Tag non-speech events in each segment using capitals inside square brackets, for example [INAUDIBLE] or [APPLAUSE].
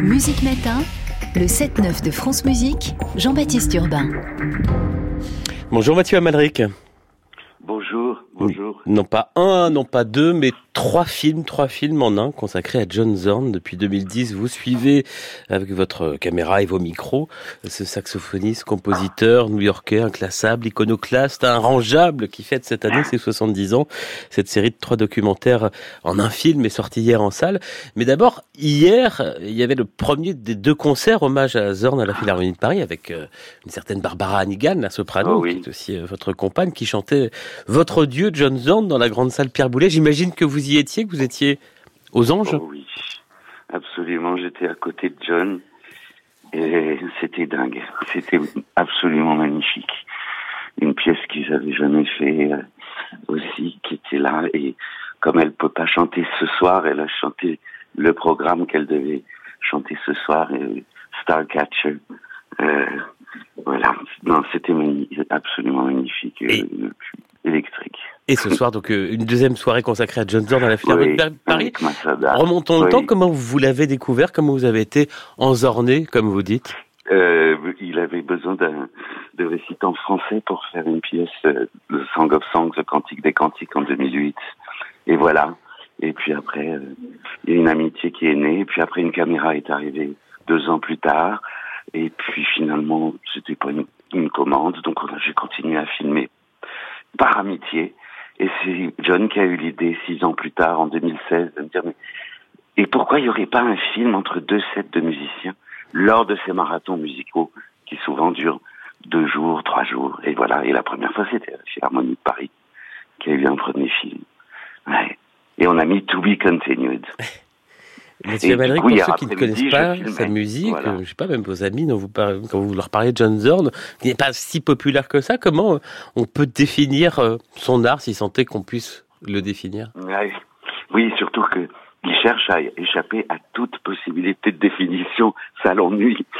Musique Matin, le 7-9 de France Musique, Jean-Baptiste Urbain. Bonjour Mathieu Amalric. Bonjour, bonjour. Non pas un, non pas deux, mais trois films, trois films en un consacrés à John Zorn. Depuis 2010, vous suivez avec votre caméra et vos micros ce saxophoniste, compositeur new-yorkais, inclassable, iconoclaste, rangeable qui fête cette année ses 70 ans. Cette série de trois documentaires en un film est sortie hier en salle. Mais d'abord, hier, il y avait le premier des deux concerts hommage à Zorn à la Philharmonie de Paris avec euh, une certaine Barbara Hannigan, la soprano, Oh oui. qui est aussi euh, votre compagne, qui chantait votre dieu John Zorn dans la grande salle Pierre Boulet. J'imagine que vous y étiez, que vous étiez aux anges. Oh oui, absolument. J'étais à côté de John et c'était dingue. C'était absolument magnifique. Une pièce qu'ils avaient jamais fait euh, aussi, qui était là. Et comme elle peut pas chanter ce soir, elle a chanté le programme qu'elle devait chanter ce soir, euh, Starcatcher. Euh, voilà. Non, c'était absolument magnifique, Et- électrique. Et ce soir, donc, euh, une deuxième soirée consacrée à John Zorn à la Philharmonie Oui, de Paris. Remontons le temps, comment vous l'avez découvert, comment vous avez été enzorné, comme vous dites? Euh, il avait besoin d'un de récitant français pour faire une pièce, euh, le Song of Songs, le Cantique des Cantiques en 2008. Et voilà. Et puis après, euh, il y a une amitié qui est née. Et puis après, une caméra est arrivée deux ans plus tard. Et puis finalement, c'était pas une, une commande, donc j'ai continué à filmer par amitié. Et c'est John qui a eu l'idée six ans plus tard, en 2016, de me dire mais et pourquoi il n'y aurait pas un film entre deux sets de musiciens lors de ces marathons musicaux qui souvent durent deux jours, trois jours? Et voilà. Et la première fois, c'était à la Philharmonie de Paris qui a eu un premier film. Ouais. Et on a mis To Be Continued. [LAUGHS] Monsieur coup, pour ceux qui ne connaissent pas sa musique, Voilà. euh, je sais pas, même vos amis, dont vous parlez- quand vous leur parlez de John Zorn, qui n'est pas si populaire que ça, comment euh, on peut définir euh, son art, si tant est qu'on puisse le définir? Oui, surtout que il cherche à échapper à toute possibilité de définition. [LAUGHS] Ça l'ennuie. [LAUGHS]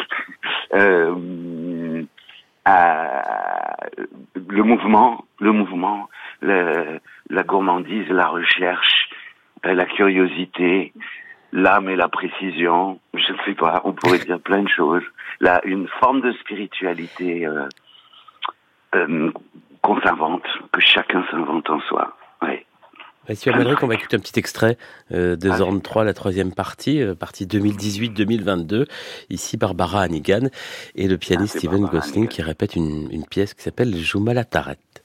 Euh, à- le mouvement, le mouvement, le- la gourmandise, la recherche, la curiosité, l'âme et la précision. Je ne sais pas. On pourrait dire plein de choses. Là, une forme de spiritualité euh, euh, qu'on s'invente, que chacun s'invente en soi. Ouais. Monsieur Amalric, on va écouter un petit extrait euh, de. Zorn 3, la troisième partie, euh, partie 2018-2022. Ici, Barbara Hannigan et le pianiste Ah, Steven Barbara Gosling Hannigan. qui répète une, une pièce qui s'appelle Jouma la Tarette.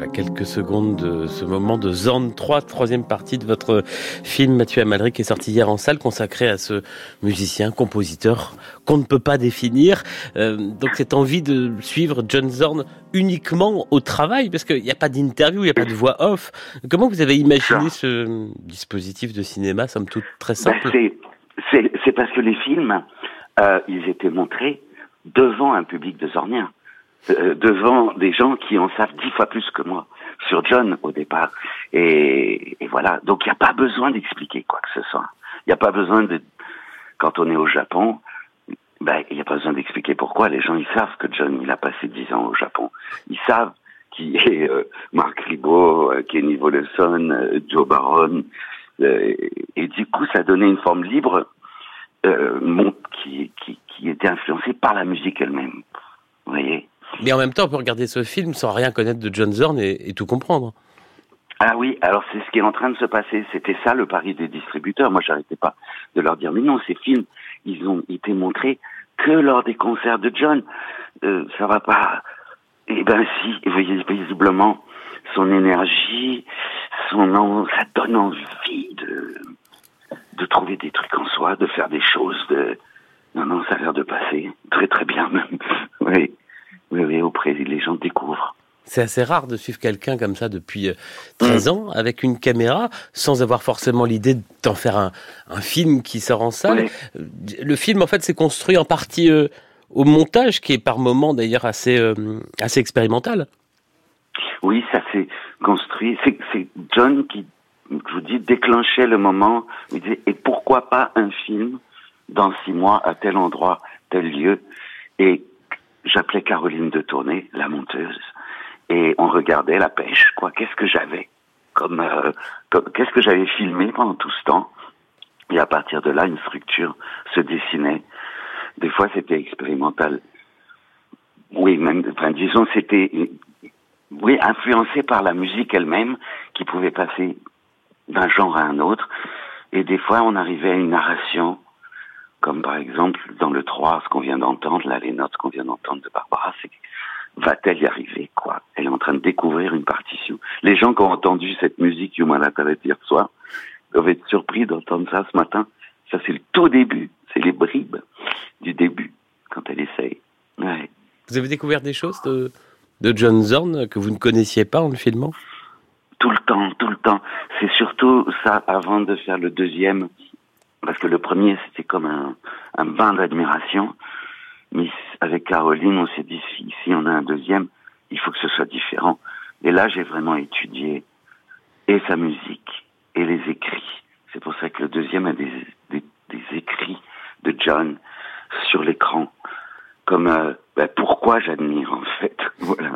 Voilà, quelques secondes de ce moment de Zorn 3, troisième partie de votre film Mathieu Amalric qui est sorti hier en salle, consacré à ce musicien, compositeur qu'on ne peut pas définir. Euh, donc cette envie de suivre John Zorn uniquement au travail, parce qu'il n'y a pas d'interview, il n'y a pas de voix off. Comment vous avez imaginé ce dispositif de cinéma, somme toute très Ben, simple c'est, parce que les films, euh, ils étaient montrés devant un public de Zornien, euh, devant des gens qui en savent dix fois plus que moi sur John au départ. Et, et voilà. Donc il n'y a pas besoin d'expliquer quoi que ce soit. Il n'y a pas besoin de, quand on est au Japon, ben il n'y a pas besoin d'expliquer pourquoi. Les gens ils savent que John il a passé dix ans au Japon. Ils savent qui [LAUGHS] est euh, Mark Ribot, euh, Kenny Wollesen, euh, Joe Baron. Euh, et du coup, ça donnait une forme libre euh, mon- qui, qui, qui était influencée par la musique elle-même. Vous voyez? Mais en même temps, on peut regarder ce film sans rien connaître de John Zorn et, tout comprendre. Ah oui, alors c'est ce qui est en train de se passer. C'était ça le pari des distributeurs. Moi, j'arrêtais pas de leur dire, mais non, ces films, ils ont été montrés que lors des concerts de John. Euh, ça va pas. Eh ben si, visiblement, son énergie, son ça donne envie de de trouver des trucs en soi, de faire des choses. De non non, ça a l'air de passer très très bien même. [LAUGHS] oui, oui, oui, auprès les gens découvrent. C'est assez rare de suivre quelqu'un comme ça depuis 13 euh, ans avec une caméra sans avoir forcément l'idée d'en faire un, un, film qui sort en salle. Euh, le film, en fait, s'est construit en partie euh, au montage, qui est par moments d'ailleurs assez, assez expérimental. Oui, ça s'est construit. C'est John qui, je vous dis, déclenchait le moment. Il disait, et pourquoi pas un film dans six mois à tel endroit, tel lieu? Et j'appelais Caroline de Tournai, la monteuse et on regardait la pêche, quoi. Qu'est-ce que j'avais comme, euh, qu'est-ce que j'avais filmé pendant tout ce temps? Et à partir de là, une structure se dessinait. Des fois, c'était expérimental. Oui, même, enfin, disons, c'était, oui, influencé par la musique elle-même, qui pouvait passer d'un genre à un autre. Et des fois, on arrivait à une narration, comme par exemple dans le 3, ce qu'on vient d'entendre, là, les notes qu'on vient d'entendre de Barbara, c'est va-t-elle y arriver quoi? Elle est en train de découvrir une partition. Les gens qui ont entendu cette musique Human hier soir doivent être surpris d'entendre ça ce matin. Ça c'est le tout début, c'est les bribes du début quand elle essaye. Ouais. Vous avez découvert des choses de, de John Zorn que vous ne connaissiez pas en le filmant? Tout le temps, tout le temps. C'est surtout ça avant de faire le deuxième, parce que le premier c'était comme un, un bain d'admiration. Mais avec Caroline, on s'est dit, si, si on a un deuxième, il faut que ce soit différent. Et là, j'ai vraiment étudié et sa musique et les écrits. C'est pour ça que le deuxième a des, des, écrits de John sur l'écran, comme euh, ben, pourquoi j'admire en fait. [LAUGHS] voilà.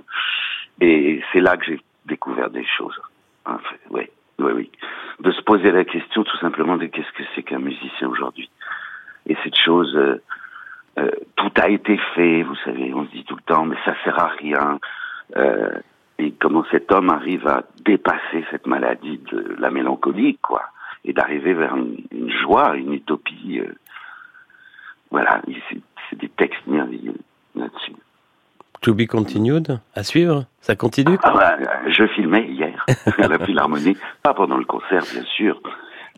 Et c'est là que j'ai découvert des choses. En fait, oui, oui, oui. De se poser la question tout simplement de qu'est-ce que c'est qu'un musicien aujourd'hui. Et cette chose euh, euh, tout a été fait, vous savez, on se dit tout le temps, mais ça sert à rien. Euh, et comment cet homme arrive à dépasser cette maladie de la mélancolie, quoi, et d'arriver vers une, joie, une utopie. Voilà, c'est des textes merveilleux. To be continued, à suivre, ça continue? Ah, bah, Je filmais hier [LAUGHS] à la Philharmonie, pas pendant le concert bien sûr,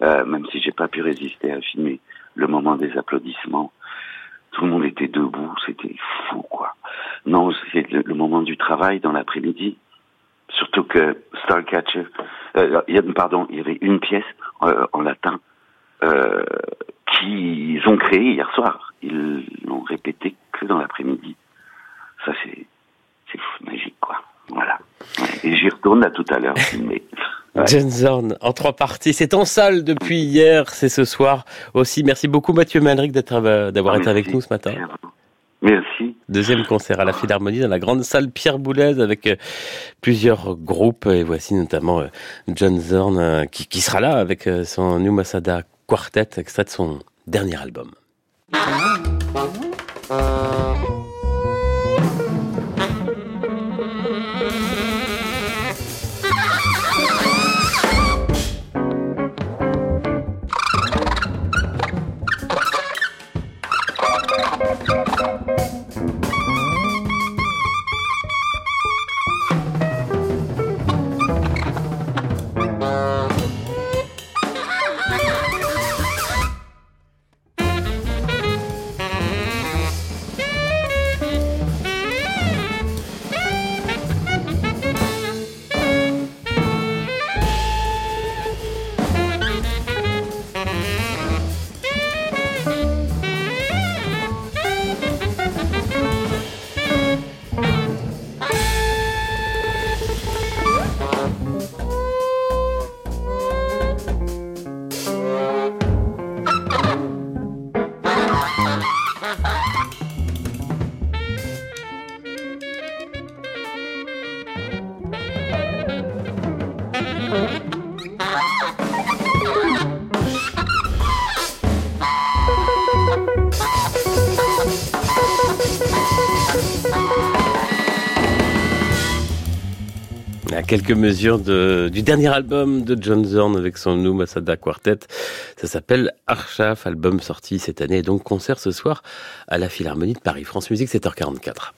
euh, même si j'ai pas pu résister à filmer le moment des applaudissements tout le monde était debout, c'était fou, quoi. Non, c'est le, moment du travail dans l'après-midi. Surtout que Starcatcher, euh, pardon, il y avait une pièce euh, en latin euh, qu'ils ont créée hier soir. Ils l'ont répété que dans l'après-midi. Ça, c'est c'est magique, quoi. Voilà. Et j'y retourne à tout à l'heure, mais John Zorn en trois parties. C'est en salle depuis hier, c'est ce soir aussi. Merci beaucoup Mathieu Malric euh, d'avoir ah, été avec nous ce matin. Merci. Deuxième concert à la Philharmonie dans la grande salle Pierre Boulez avec euh, plusieurs groupes et voici notamment euh, John Zorn qui, qui sera là avec son New Masada Quartet extrait de son dernier album. Voilà, quelques mesures du dernier album de John Zorn avec son Nou Masada Quartet. Ça s'appelle Archaf, album sorti cette année et donc concert ce soir à la Philharmonie de Paris. France Musique, 7h44.